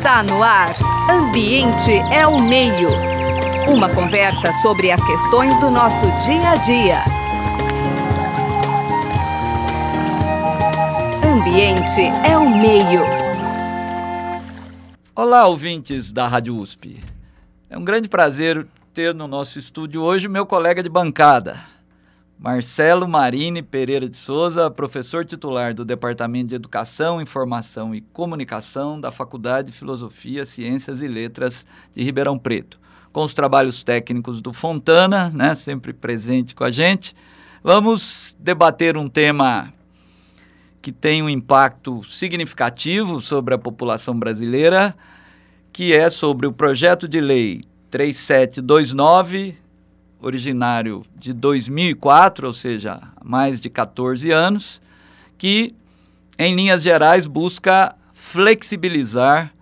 Está no ar. Ambiente é o meio. Uma conversa sobre as questões do nosso dia a dia. Ambiente é o meio. Olá, ouvintes da Rádio USP. É um grande prazer ter no nosso estúdio hoje meu colega de bancada, Marcelo Marini Pereira de Souza, professor titular do Departamento de Educação, Informação e Comunicação da Faculdade de Filosofia, Ciências e Letras de Ribeirão Preto. Com os trabalhos técnicos do Fontana, né, sempre presente com a gente, vamos debater um tema que tem um impacto significativo sobre a população brasileira, que é sobre o projeto de lei 3729 originário de 2004, ou seja, mais de 14 anos, que, em linhas gerais, busca flexibilizar,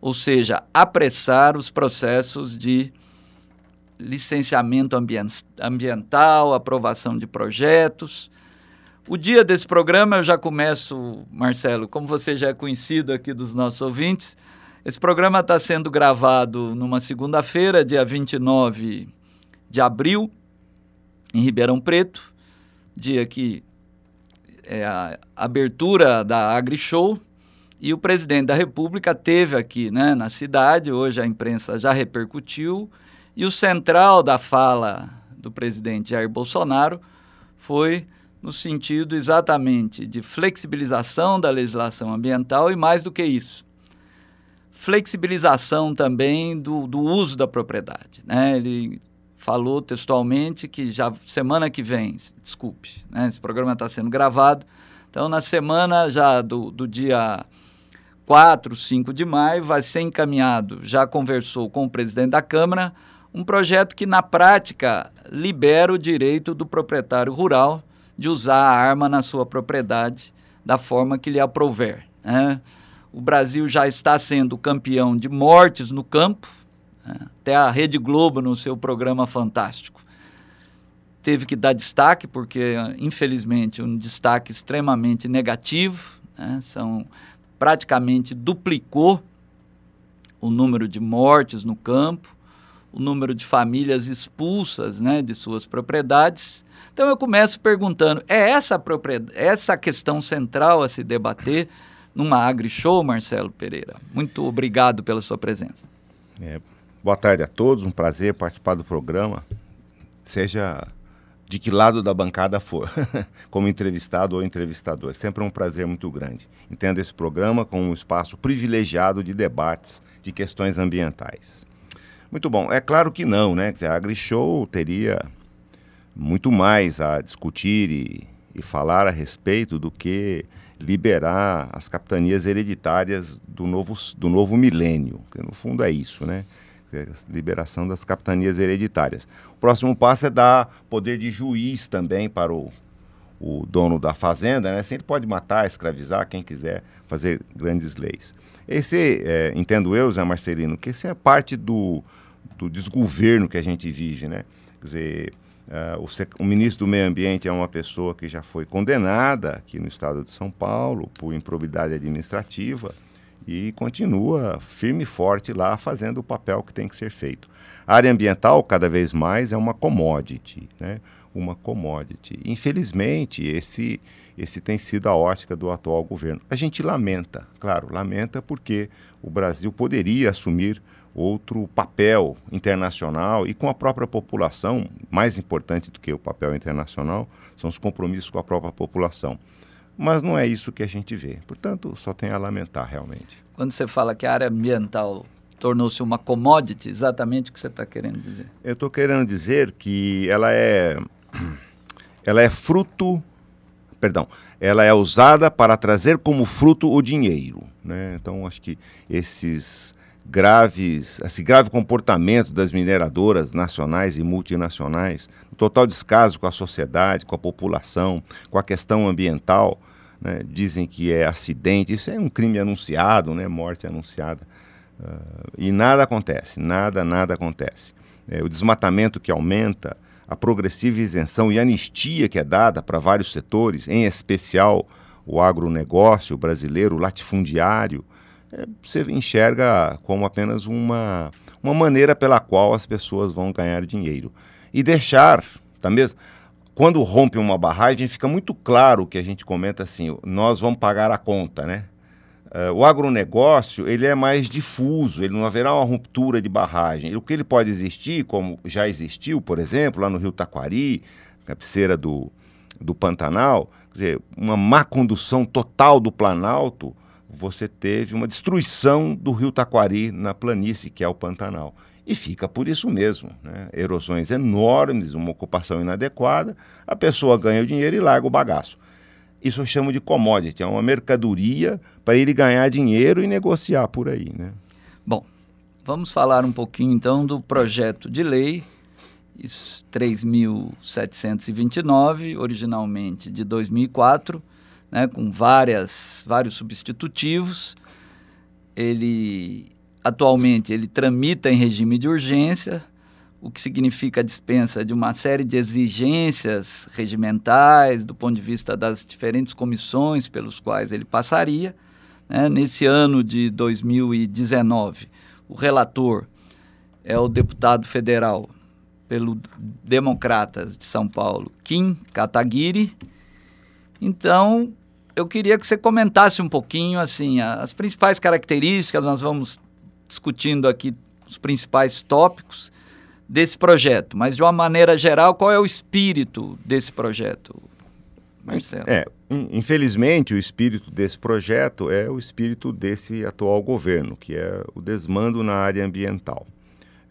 ou seja, apressar os processos de licenciamento ambiental, aprovação de projetos. O dia desse programa eu já começo, Marcelo, como você já é conhecido aqui dos nossos ouvintes, esse programa está sendo gravado numa segunda-feira, dia 29 de abril, em Ribeirão Preto, dia que é a abertura da AgriShow, e o presidente da República teve aqui né, na cidade, hoje a imprensa já repercutiu, e o central da fala do presidente Jair Bolsonaro foi no sentido exatamente de flexibilização da legislação ambiental e mais do que isso, flexibilização também do, do uso da propriedade. Né? Ele falou textualmente que já semana que vem, desculpe, né, esse programa está sendo gravado, então na semana já do, do dia 4, 5 de maio, vai ser encaminhado, já conversou com o presidente da Câmara, um projeto que na prática libera o direito do proprietário rural de usar a arma na sua propriedade da forma que lhe aprouver. Né? O Brasil já está sendo campeão de mortes no campo, até a Rede Globo, no seu programa fantástico, teve que dar destaque, porque, infelizmente, um destaque extremamente negativo. Né? São, praticamente duplicou o número de mortes no campo, o número de famílias expulsas né, de suas propriedades. Então eu começo perguntando: é essa, essa questão central a se debater numa AgriShow, Marcelo Pereira? Muito obrigado pela sua presença. É, Boa tarde a todos, um prazer participar do programa, seja de que lado da bancada for, como entrevistado ou entrevistador. É sempre um prazer muito grande. Entendo esse programa como um espaço privilegiado de debates de questões ambientais. Muito bom. É claro que não, né? Quer dizer, a AgriShow teria muito mais a discutir e, e falar a respeito do que liberar as capitanias hereditárias do novo, do novo milênio. Que no fundo é isso, né? É liberação das capitanias hereditárias. O próximo passo é dar poder de juiz também para o, o dono da fazenda, né? Sempre pode matar, escravizar quem quiser fazer grandes leis. Esse, é, entendo eu, Zé Marcelino, que esse é parte do, do desgoverno que a gente vive, né? Quer dizer, uh, o, o, ministro do Meio Ambiente é uma pessoa que já foi condenada aqui no estado de São Paulo por improbidade administrativa e continua firme e forte lá fazendo o papel que tem que ser feito. A área ambiental, cada vez mais, é uma commodity, né? uma commodity. Infelizmente, esse, esse tem sido a ótica do atual governo. A gente lamenta, claro, lamenta porque o Brasil poderia assumir outro papel internacional e com a própria população, mais importante do que o papel internacional, são os compromissos com a própria população. Mas não é isso que a gente vê. Portanto, só tem a lamentar realmente. Quando você fala que a área ambiental tornou-se uma commodity, exatamente o que você está querendo dizer? Eu estou querendo dizer que ela é, ela é fruto, perdão, ela é usada para trazer como fruto o dinheiro. Né? Então, acho que esses graves, esse grave comportamento das mineradoras nacionais e multinacionais, total descaso com a sociedade, com a população, com a questão ambiental, né? dizem que é acidente, isso é um crime anunciado, né? morte anunciada, uh, e nada acontece, nada, nada acontece. É, o desmatamento que aumenta, a progressiva isenção e anistia que é dada para vários setores, em especial o agronegócio brasileiro, o latifundiário, você enxerga como apenas uma, uma maneira pela qual as pessoas vão ganhar dinheiro. E deixar, tá mesmo? Quando rompe uma barragem, fica muito claro que a gente comenta assim, nós vamos pagar a conta, né? Uh, o agronegócio ele é mais difuso, ele não haverá uma ruptura de barragem. O que ele pode existir, como já existiu, por exemplo, lá no Rio Taquari, cabeceira do, do Pantanal, quer dizer, uma má condução total do Planalto, você teve uma destruição do Rio Taquari na planície, que é o Pantanal. E fica por isso mesmo, né? erosões enormes, uma ocupação inadequada, a pessoa ganha o dinheiro e larga o bagaço. Isso eu chamo de commodity, é uma mercadoria para ele ganhar dinheiro e negociar por aí. Né? Bom, vamos falar um pouquinho então do projeto de lei 3.729, originalmente de 2004, né, com várias, vários substitutivos. Ele atualmente ele tramita em regime de urgência, o que significa a dispensa de uma série de exigências regimentais do ponto de vista das diferentes comissões pelos quais ele passaria. Né? Nesse ano de 2019, o relator é o deputado federal pelo Democratas de São Paulo, Kim Kataguiri. Então, eu queria que você comentasse um pouquinho assim as principais características, nós vamos discutindo aqui os principais tópicos desse projeto, mas de uma maneira geral, qual é o espírito desse projeto, Marcelo? É, infelizmente, o espírito desse projeto é o espírito desse atual governo, que é o desmando na área ambiental.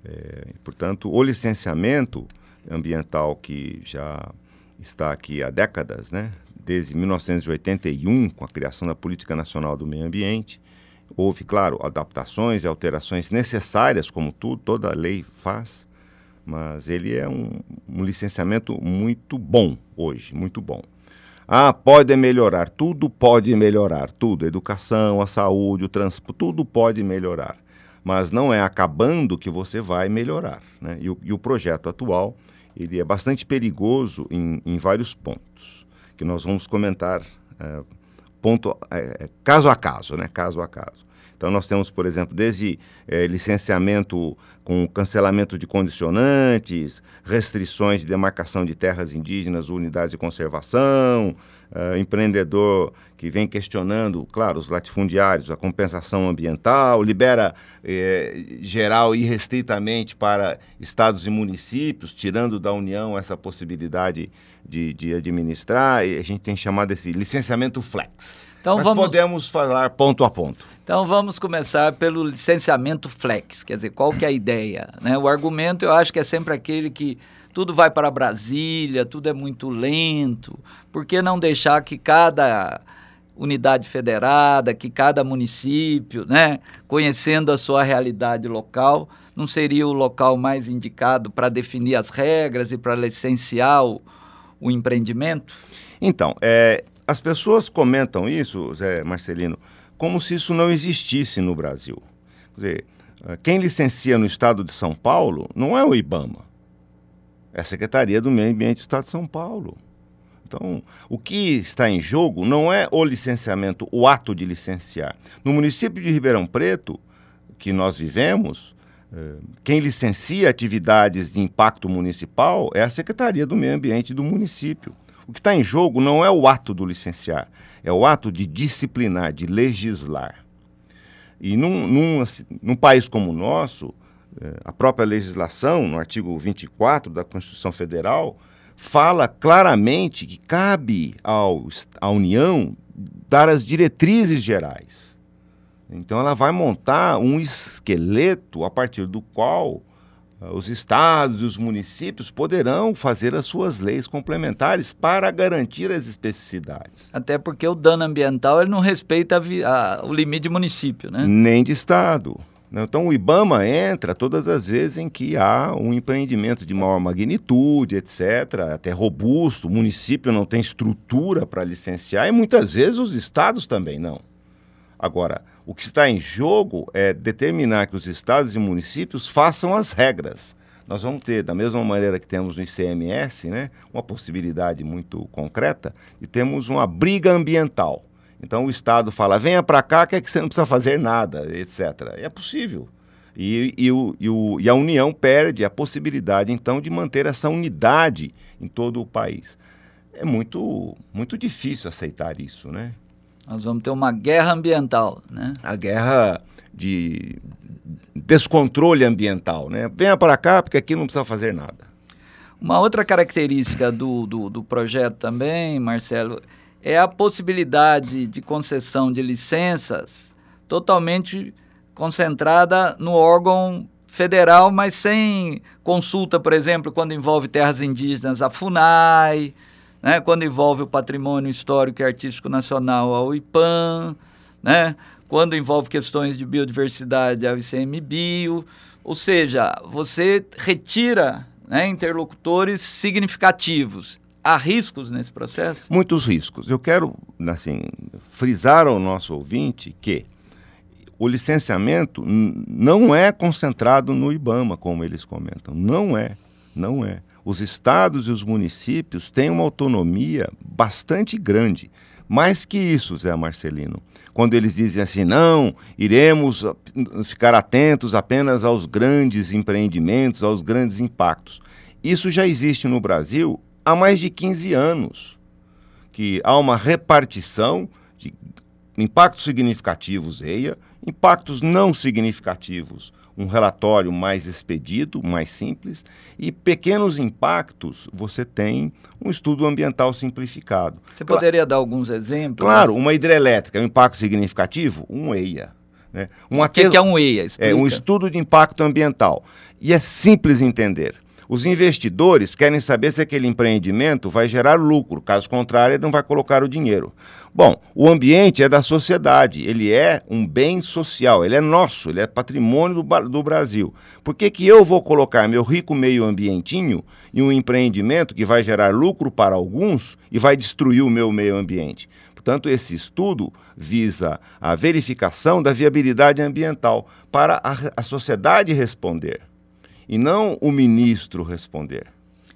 É, portanto, o licenciamento ambiental que já está aqui há décadas, né, desde 1981, com a criação da Política Nacional do Meio Ambiente, houve, claro, adaptações e alterações necessárias, como tudo, toda lei faz, mas ele é um, um licenciamento muito bom hoje, muito bom. Ah, pode melhorar, tudo pode melhorar, tudo, a educação, a saúde, o transporte, tudo pode melhorar. Mas não é acabando que você vai melhorar. Né? E, o, e o projeto atual, ele é bastante perigoso em, em vários pontos, que nós vamos comentar é, ponto, é, caso a caso, né? caso a caso. Então, nós temos, por exemplo, desde é, licenciamento com cancelamento de condicionantes, restrições de demarcação de terras indígenas, unidades de conservação, uh, empreendedor que vem questionando, claro, os latifundiários, a compensação ambiental, libera eh, geral e restritamente para estados e municípios, tirando da União essa possibilidade de, de administrar, e a gente tem chamado esse licenciamento flex. Então, Mas vamos... podemos falar ponto a ponto. Então vamos começar pelo licenciamento flex, quer dizer, qual que é a ideia? Né? O argumento eu acho que é sempre aquele que tudo vai para Brasília, tudo é muito lento, por que não deixar que cada unidade federada, que cada município, né, conhecendo a sua realidade local, não seria o local mais indicado para definir as regras e para licenciar o, o empreendimento? Então, é, as pessoas comentam isso, Zé Marcelino, como se isso não existisse no Brasil. Quer dizer, quem licencia no estado de São Paulo não é o IBAMA, é a Secretaria do Meio Ambiente do Estado de São Paulo. Então, o que está em jogo não é o licenciamento, o ato de licenciar. No município de Ribeirão Preto, que nós vivemos, eh, quem licencia atividades de impacto municipal é a Secretaria do Meio Ambiente do município. O que está em jogo não é o ato do licenciar, é o ato de disciplinar, de legislar. E num, num, assim, num país como o nosso, a própria legislação, no artigo 24 da Constituição Federal, fala claramente que cabe ao, à União dar as diretrizes gerais. Então, ela vai montar um esqueleto a partir do qual uh, os estados e os municípios poderão fazer as suas leis complementares para garantir as especificidades. Até porque o dano ambiental ele não respeita a, a, o limite de município, né? Nem de estado. Né? Então, o IBAMA entra todas as vezes em que há um empreendimento de maior magnitude, etc., até robusto, o município não tem estrutura para licenciar e muitas vezes os estados também não. Agora, o que está em jogo é determinar que os estados e municípios façam as regras. Nós vamos ter, da mesma maneira que temos no ICMS, né, uma possibilidade muito concreta de termos uma briga ambiental Então o Estado fala, venha para cá que, é que você não precisa fazer nada, etc. É possível. E, e, o, e, o, e a União perde a possibilidade, então, de manter essa unidade em todo o país. É muito, muito difícil aceitar isso, né? Nós vamos ter uma guerra ambiental, né? A guerra de descontrole ambiental, né? Venha para cá, porque aqui não precisa fazer nada. Uma outra característica do, do, do projeto também, Marcelo, é a possibilidade de concessão de licenças totalmente concentrada no órgão federal, mas sem consulta, por exemplo, quando envolve terras indígenas, a FUNAI, né, quando envolve o patrimônio histórico e artístico nacional, a UIPAM, né, quando envolve questões de biodiversidade, a ICMBio. Ou seja, você retira né, interlocutores significativos. Há riscos nesse processo? Muitos riscos. Eu quero, assim, frisar ao nosso ouvinte que o licenciamento não é concentrado no IBAMA, como eles comentam. Não é, não é. Os estados e os municípios têm uma autonomia bastante grande. Mais que isso, Zé Marcelino. Quando eles dizem assim, não, iremos ficar atentos apenas aos grandes empreendimentos, aos grandes impactos. Isso já existe no Brasil há mais de 15 anos, que há uma repartição de impactos significativos, EIA, impactos não significativos, um relatório mais expedito, mais simples, e pequenos impactos, você tem um estudo ambiental simplificado. Você poderia dar alguns exemplos? Claro, uma hidrelétrica, um impacto significativo, um EIA. Né? o que, que, é um EIA? Explica. É um estudo de impacto ambiental. E é simples entender. Os investidores querem saber se aquele empreendimento vai gerar lucro, caso contrário, ele não vai colocar o dinheiro. Bom, o ambiente é da sociedade, ele é um bem social, ele é nosso, ele é patrimônio do, do Brasil. Por que, que eu vou colocar meu rico meio ambientinho em um empreendimento que vai gerar lucro para alguns e vai destruir o meu meio ambiente? Portanto, esse estudo visa a verificação da viabilidade ambiental para a, a sociedade responder e não o ministro responder.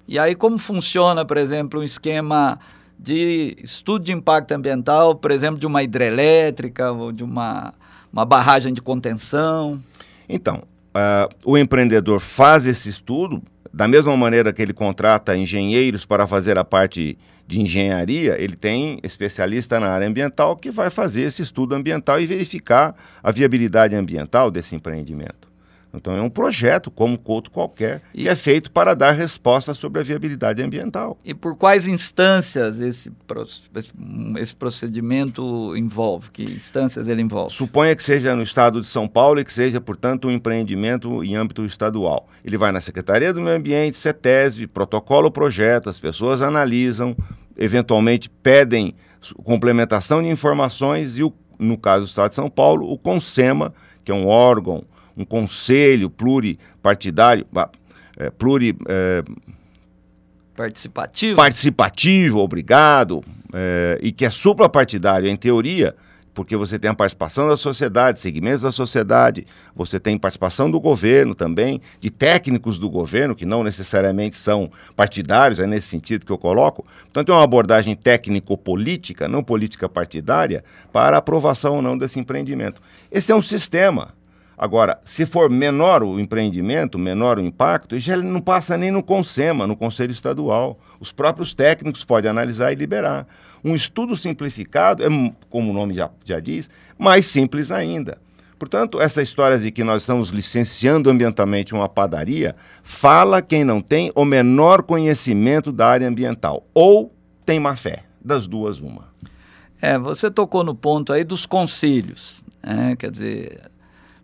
E aí como funciona, por exemplo, um esquema de estudo de impacto ambiental, por exemplo, de uma hidrelétrica ou de uma, uma barragem de contenção? Então, uh, o empreendedor faz esse estudo, da mesma maneira que ele contrata engenheiros para fazer a parte de engenharia, ele tem especialista na área ambiental que vai fazer esse estudo ambiental e verificar a viabilidade ambiental desse empreendimento. Então é um projeto, como outro qualquer, e que é feito para dar resposta sobre a viabilidade ambiental. E por quais instâncias esse, esse procedimento envolve? Que instâncias ele envolve? Suponha que seja no estado de São Paulo e que seja, portanto, um empreendimento em âmbito estadual. Ele vai na Secretaria do Meio Ambiente, CETESB, protocola o projeto, as pessoas analisam, eventualmente pedem complementação de informações e, o, no caso do estado de São Paulo, o CONSEMA, que é um órgão um conselho pluripartidário, é, pluri, é, participativo. participativo, obrigado, é, e que é suprapartidário, em teoria, porque você tem a participação da sociedade, segmentos da sociedade, você tem participação do governo também, de técnicos do governo, que não necessariamente são partidários, é nesse sentido que eu coloco. Portanto, é uma abordagem técnico-política, não política partidária, para aprovação ou não desse empreendimento. Esse é um sistema. Agora, se for menor o empreendimento, menor o impacto, já não passa nem no CONSEMA, no Conselho Estadual. Os próprios técnicos podem analisar e liberar. Um estudo simplificado, é, como o nome já, já diz, mais simples ainda. Portanto, essa história de que nós estamos licenciando ambientalmente uma padaria, fala quem não tem o menor conhecimento da área ambiental. Ou tem má fé. Das duas, uma. É, você tocou no ponto aí dos conselhos. Né? Quer dizer,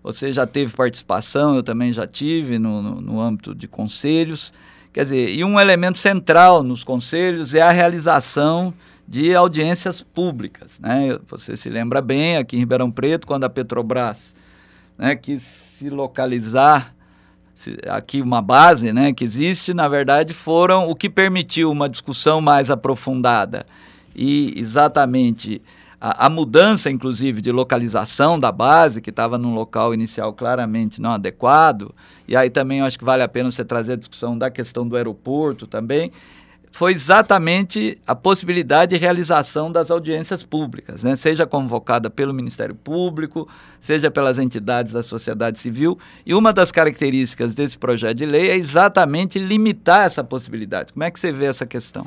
você já teve participação, eu também já tive no, no, no âmbito de conselhos. Quer dizer, e um elemento central nos conselhos é a realização de audiências públicas. Né? Você se lembra bem, aqui em Ribeirão Preto, quando a Petrobras né, quis se localizar, aqui uma base né, que existe, na verdade, foram o que permitiu uma discussão mais aprofundada e exatamente a, a, mudança, inclusive, de localização da base, que estava num local inicial claramente não adequado, e aí também eu acho que vale a pena você trazer a discussão da questão do aeroporto também, foi exatamente a possibilidade de realização das audiências públicas, né? seja convocada pelo Ministério Público, seja pelas entidades da sociedade civil. E uma das características desse projeto de lei é exatamente limitar essa possibilidade. Como é que você vê essa questão?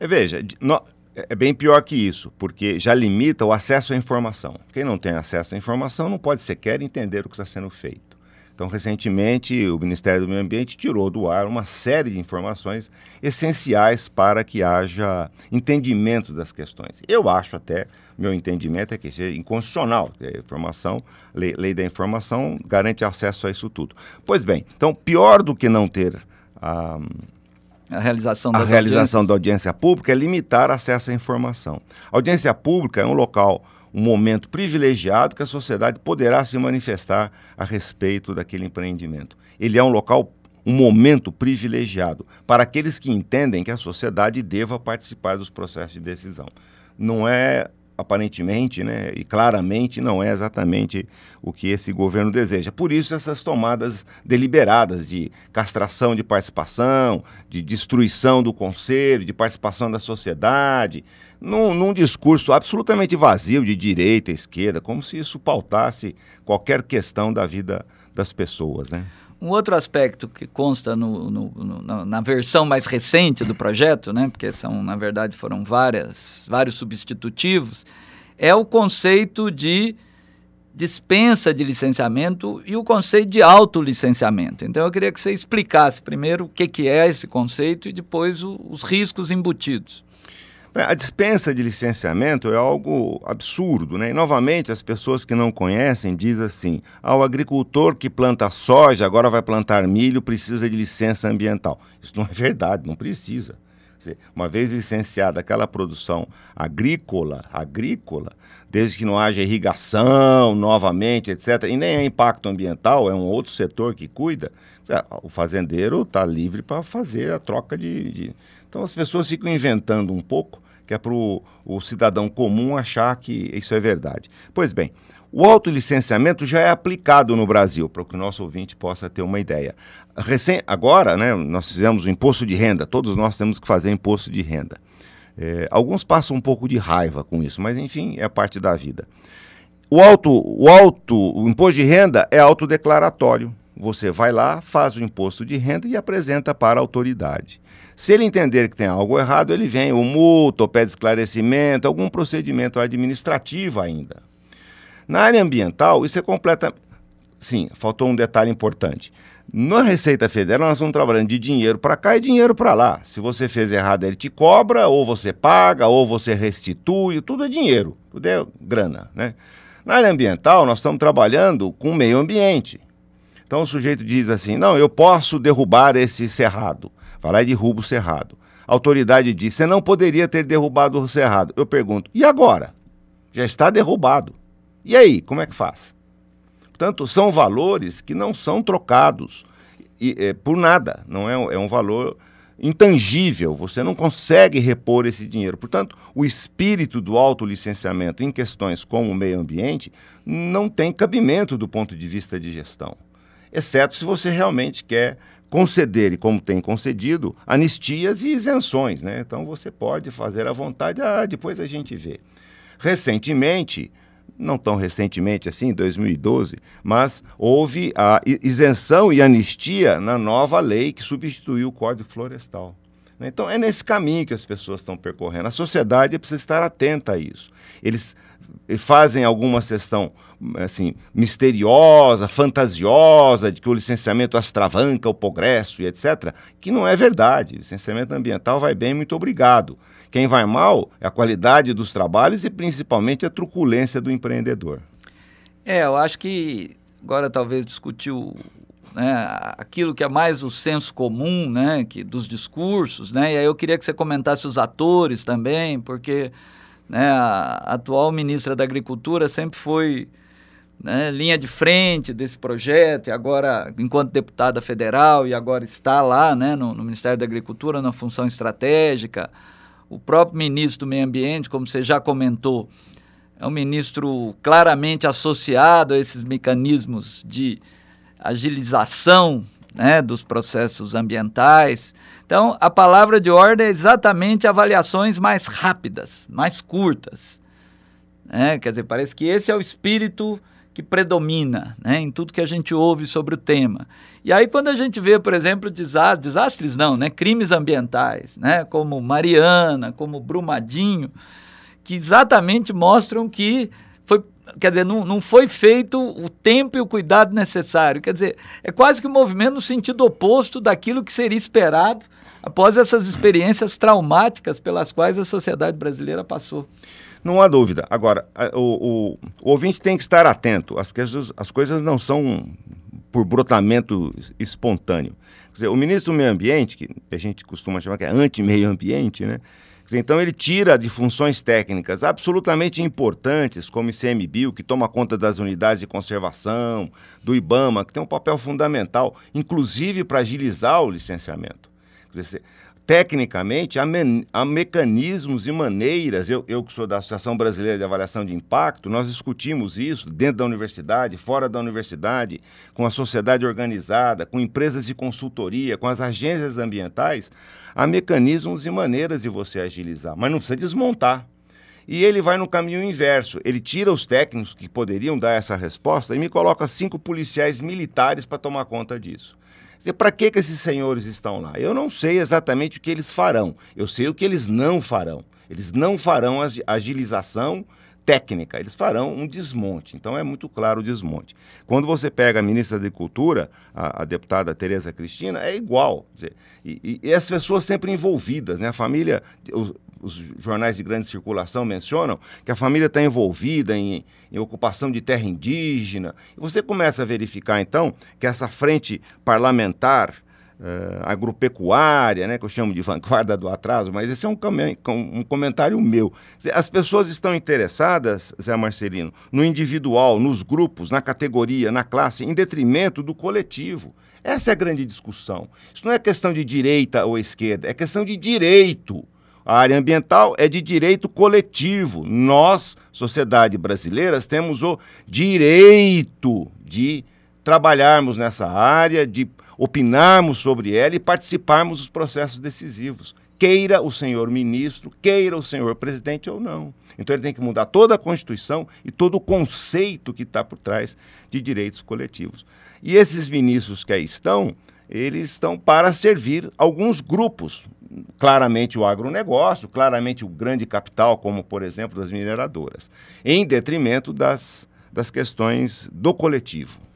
É, veja, no, é bem pior que isso, porque já limita o acesso à informação. Quem não tem acesso à informação não pode sequer entender o que está sendo feito. Então, recentemente, o Ministério do Meio Ambiente tirou do ar uma série de informações essenciais para que haja entendimento das questões. Eu acho até, meu entendimento é que isso é inconstitucional. A informação, lei, lei da informação garante acesso a isso tudo. Pois bem, então, pior do que não ter a. A realização, a realização da audiência pública é limitar acesso à informação. A audiência pública é um local um momento privilegiado que a sociedade poderá se manifestar a respeito daquele empreendimento. Ele é um local, um momento privilegiado para aqueles que entendem que a sociedade deva participar dos processos de decisão. Não é aparentemente, né, e claramente não é exatamente o que esse governo deseja. Por isso essas tomadas deliberadas de castração de participação, de destruição do conselho, de participação da sociedade, num, num discurso absolutamente vazio de direita, esquerda, como se isso pautasse qualquer questão da vida das pessoas, né? Um outro aspecto que consta no, no, no, na versão mais recente do projeto, né, porque são, na verdade, foram várias, vários substitutivos, é o conceito de dispensa de licenciamento e o conceito de autolicenciamento. Então eu queria que você explicasse primeiro o que, que é esse conceito e depois o, os riscos embutidos. A dispensa de licenciamento é algo absurdo, né? E, novamente, as pessoas que não conhecem dizem assim: ah, o agricultor que planta soja agora vai plantar milho precisa de licença ambiental. Isso não é verdade, não precisa. Uma vez licenciada aquela produção agrícola, agrícola, desde que não haja irrigação novamente, etc., e nem é impacto ambiental, é um outro setor que cuida, o fazendeiro está livre para fazer a troca de, de. Então as pessoas ficam inventando um pouco que é para o cidadão comum achar que isso é verdade. Pois bem, o autolicenciamento já é aplicado no Brasil, para que o nosso ouvinte possa ter uma ideia. Recém, agora, né, nós fizemos o imposto de renda, todos nós temos que fazer imposto de renda. É, alguns passam um pouco de raiva com isso, mas enfim, é parte da vida. O, auto, o, auto, o imposto de renda é autodeclaratório. Você vai lá, faz o imposto de renda e apresenta para a autoridade. Se ele entender que tem algo errado, ele vem, o multa, ou pede esclarecimento, algum procedimento administrativo ainda. Na área ambiental, isso é completa. Sim, faltou um detalhe importante. Na Receita Federal, nós estamos trabalhando de dinheiro para cá e dinheiro para lá. Se você fez errado, ele te cobra, ou você paga, ou você restitui, tudo é dinheiro, tudo é grana. Né? Na área ambiental, nós estamos trabalhando com o meio ambiente. Então o sujeito diz assim: não, eu posso derrubar esse cerrado. Vai lá e derruba o cerrado. A autoridade diz: você não poderia ter derrubado o cerrado. Eu pergunto: e agora? Já está derrubado. E aí, como é que faz? Portanto, são valores que não são trocados e, é, por nada. Não é, é um valor intangível, você não consegue repor esse dinheiro. Portanto, o espírito do autolicenciamento em questões como o meio ambiente não tem cabimento do ponto de vista de gestão, exceto se você realmente quer conceder, e como tem concedido, anistias e isenções. Né? Então você pode fazer à vontade, ah, depois a gente vê. Recentemente, não tão recentemente assim, 2012, mas houve a isenção e anistia na nova lei que substituiu o Código Florestal. Né? Então é nesse caminho que as pessoas estão percorrendo. A sociedade precisa estar atenta a isso. Eles fazem alguma sessão assim, misteriosa, fantasiosa, de que o licenciamento astravanca o progresso e etc., que não é verdade. Licenciamento ambiental vai bem, muito obrigado. Quem vai mal é a qualidade dos trabalhos e principalmente a truculência do empreendedor. É, eu acho que agora talvez discutiu né, aquilo que é mais o senso comum né, que, dos discursos, né, e aí eu queria que você comentasse os atores também, porque né, a atual ministra da Agricultura sempre foi né, linha de frente desse projeto, e agora, enquanto deputada federal, e agora está lá né, no, no, Ministério da Agricultura, na função estratégica. O próprio ministro do Meio Ambiente, como você já comentou, é um ministro claramente associado a esses mecanismos de agilização né, dos processos ambientais. Então, a palavra de ordem é exatamente avaliações mais rápidas, mais curtas. Né? Quer dizer, parece que esse é o espírito que predomina né, em tudo que a gente ouve sobre o tema. E aí, quando a gente vê, por exemplo, desastres, desastres não, né, crimes ambientais, né, como Mariana, como Brumadinho, que exatamente mostram que foi, quer dizer, não, não foi feito o tempo e o cuidado necessário. Quer dizer, é quase que um movimento no sentido oposto daquilo que seria esperado após essas experiências traumáticas pelas quais a sociedade brasileira passou. Não há dúvida. Agora, o, o, o ouvinte tem que estar atento. As coisas, as coisas não são por brotamento espontâneo. Quer dizer, o ministro do Meio Ambiente, que a gente costuma chamar que é anti-meio ambiente, né? Então ele tira de funções técnicas absolutamente importantes, como ICMBio, que toma conta das unidades de conservação, do IBAMA, que tem um papel fundamental, inclusive para agilizar o licenciamento. Quer dizer, tecnicamente, há, me, há, mecanismos e maneiras. Eu, eu, que sou da Associação Brasileira de Avaliação de Impacto, nós discutimos isso dentro da universidade, fora da universidade, com a sociedade organizada, com empresas de consultoria, com as agências ambientais. Há mecanismos e maneiras de você agilizar, mas não precisa desmontar. E ele vai no caminho inverso. Ele tira os técnicos que poderiam dar essa resposta e me coloca cinco policiais militares para tomar conta disso. Para que, que esses senhores estão lá? Eu não sei exatamente o que eles farão. Eu sei o que eles não farão. Eles não farão a agilização técnica, eles farão um desmonte. Então é muito claro o desmonte. Quando você pega a ministra da Agricultura, a, a deputada Tereza Cristina, é igual. Dizer, e, e, as pessoas sempre envolvidas, né? A família, os, os jornais de grande circulação mencionam que a família está envolvida em, em, ocupação de terra indígena. E você começa a verificar, então, que essa frente parlamentar uh, agropecuária, né, que eu chamo de vanguarda do atraso, mas esse é um, um comentário meu. As pessoas estão interessadas, Zé Marcelino, no individual, nos grupos, na categoria, na classe, em detrimento do coletivo. Essa é a grande discussão. Isso não é questão de direita ou esquerda, é questão de direito. A área ambiental é de direito coletivo. Nós, sociedade brasileira, temos o direito de trabalharmos nessa área, de opinarmos sobre ela e participarmos dos processos decisivos. Queira o senhor ministro, queira o senhor presidente ou não. Então ele tem que mudar toda a Constituição e todo o conceito que está por trás de direitos coletivos. E esses ministros que aí estão, eles estão para servir alguns grupos, claramente o agronegócio, claramente o grande capital, como por exemplo das mineradoras, em detrimento das, das questões do coletivo.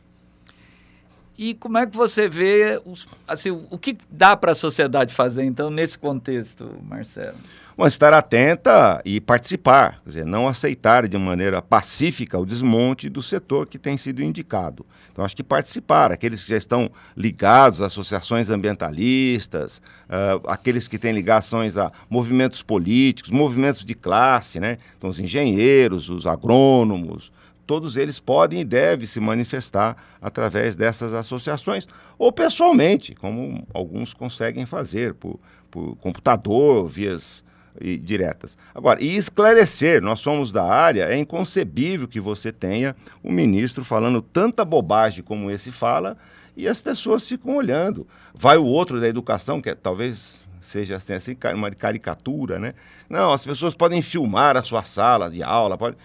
E como é que você vê os, assim, o que dá para a sociedade fazer, então, nesse contexto, Marcelo? Estar atenta e participar, quer dizer, não aceitar de maneira pacífica o desmonte do setor que tem sido indicado. Então, acho que participar, aqueles que já estão ligados a associações ambientalistas, uh, aqueles que têm ligações a movimentos políticos, movimentos de classe, né? Então, os engenheiros, os agrônomos, todos eles podem e devem se manifestar através dessas associações, ou pessoalmente, como alguns conseguem fazer, por, por computador, vias e diretas. Agora, e esclarecer, nós somos da área, é inconcebível que você tenha um ministro falando tanta bobagem como esse fala e as pessoas ficam olhando. Vai o outro da educação, que é, talvez seja assim, assim, uma caricatura, né? Não, as pessoas podem filmar a sua sala de aula, pode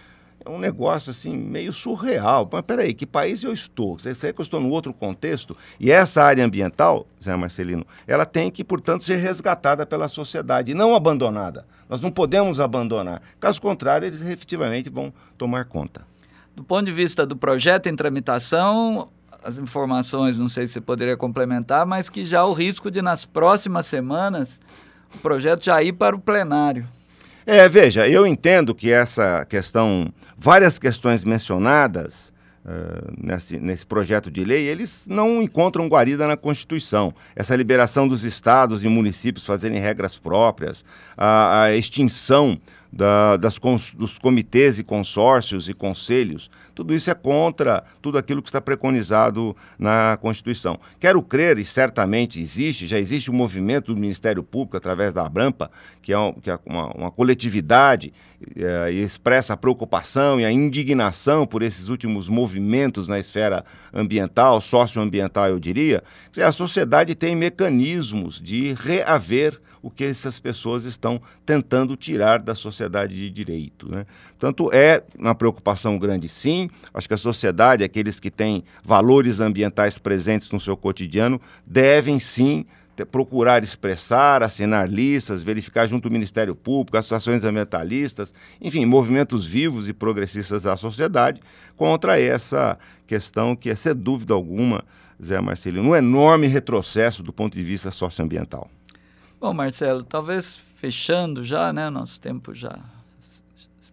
é um negócio assim meio surreal. Mas peraí, que país eu estou? Sabe que eu estou num outro contexto? E essa área ambiental, Zé Marcelino, ela tem que, portanto, ser resgatada pela sociedade, não abandonada. Nós não podemos abandonar. Caso contrário, eles efetivamente vão tomar conta. Do ponto de vista do projeto em tramitação, as informações, não sei se você poderia complementar, mas que já há o risco de, nas próximas semanas, o projeto já ir para o plenário. É, veja, eu entendo que essa questão, várias questões mencionadas uh, nesse, nesse projeto de lei, eles não encontram guarida na Constituição. Essa liberação dos estados e municípios fazerem regras próprias, a, a extinção da, das, dos comitês e consórcios e conselhos, tudo isso é contra tudo aquilo que está preconizado na Constituição. Quero crer, e certamente existe, já existe um movimento do Ministério Público através da Abrampa, que é, um, que é uma, uma, coletividade é, e expressa a preocupação e a indignação por esses últimos movimentos na esfera ambiental, socioambiental, eu diria. A sociedade tem mecanismos de reaver o que essas pessoas estão tentando tirar da sociedade de direito. Né? Portanto, é uma preocupação grande, sim. Acho que a sociedade, aqueles que têm valores ambientais presentes no seu cotidiano, devem sim procurar expressar, assinar listas, verificar junto ao Ministério Público, associações ambientalistas, enfim, movimentos vivos e progressistas da sociedade contra essa questão que é, sem dúvida alguma, Zé Marcelino, um enorme retrocesso do ponto de vista socioambiental. Bom, Marcelo, talvez fechando já, né? Nosso tempo já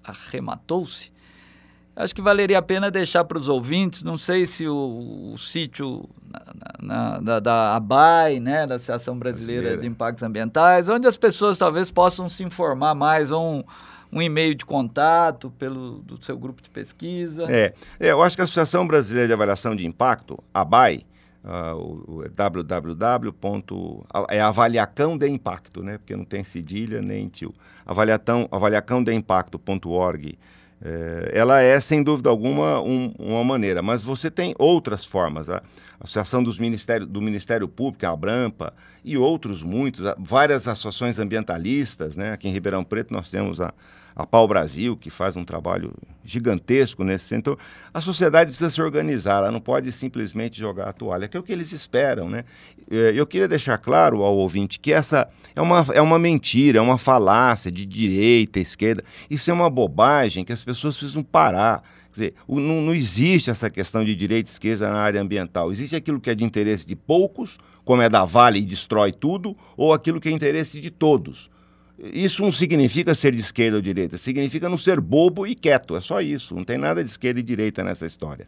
arrematou-se. Acho que valeria a pena deixar para os ouvintes, não sei se o, o sítio na, na, da, da ABAI, né, da Associação Brasileira, Brasileira, de Impactos Ambientais, onde as pessoas talvez possam se informar mais, ou um, um e-mail de contato pelo do seu grupo de pesquisa. É, é, eu acho que a Associação Brasileira de Avaliação de Impacto, ABAI, uh, www. é avaliacão de impacto, né? Porque não tem cedilha nem tio. Avaliacão, avaliacãodeimpacto.org. É, ela é, sem dúvida alguma, um, uma maneira, mas você tem outras formas. A Associação dos Ministério, do Ministério Público, a Abrampa, e outros muitos, várias associações ambientalistas. Né? Aqui em Ribeirão Preto nós temos a a Pau Brasil, que faz um trabalho gigantesco nesse sentido. Então, a sociedade precisa se organizar, ela não pode simplesmente jogar a toalha, que é o que eles esperam. Né? É, eu queria deixar claro ao ouvinte que essa é uma, é uma mentira, é uma falácia de direita, esquerda. Isso é uma bobagem que as pessoas precisam parar. Quer dizer, não, não existe essa questão de direita e esquerda na área ambiental. Existe aquilo que é de interesse de poucos, como é da Vale e destrói tudo, ou aquilo que é interesse de todos. Isso não significa ser de esquerda ou direita, significa não ser bobo e quieto. É só isso. Não tem nada de esquerda e direita nessa história.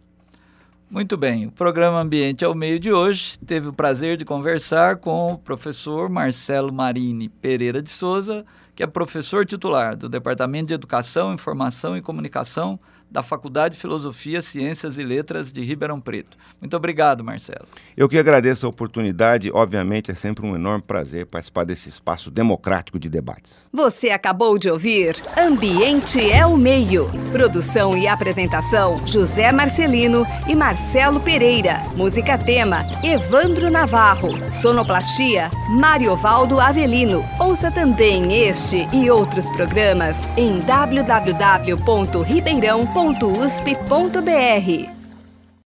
Muito bem, o programa Ambiente ao Meio de hoje teve o prazer de conversar com o professor Marcelo Marini Pereira de Souza, que é professor titular do Departamento de Educação, Informação e Comunicação da Faculdade de Filosofia, Ciências e Letras de Ribeirão Preto. Muito obrigado, Marcelo. Eu que agradeço a oportunidade. Obviamente, é sempre um enorme prazer participar desse espaço democrático de debates. Você acabou de ouvir Ambiente é o Meio. Produção e apresentação: José Marcelino e Marcelo Pereira. Música tema: Evandro Navarro. Sonoplastia: Mariovaldo Avelino. Ouça também este e outros programas em www.ribeirão.com www.usp.br.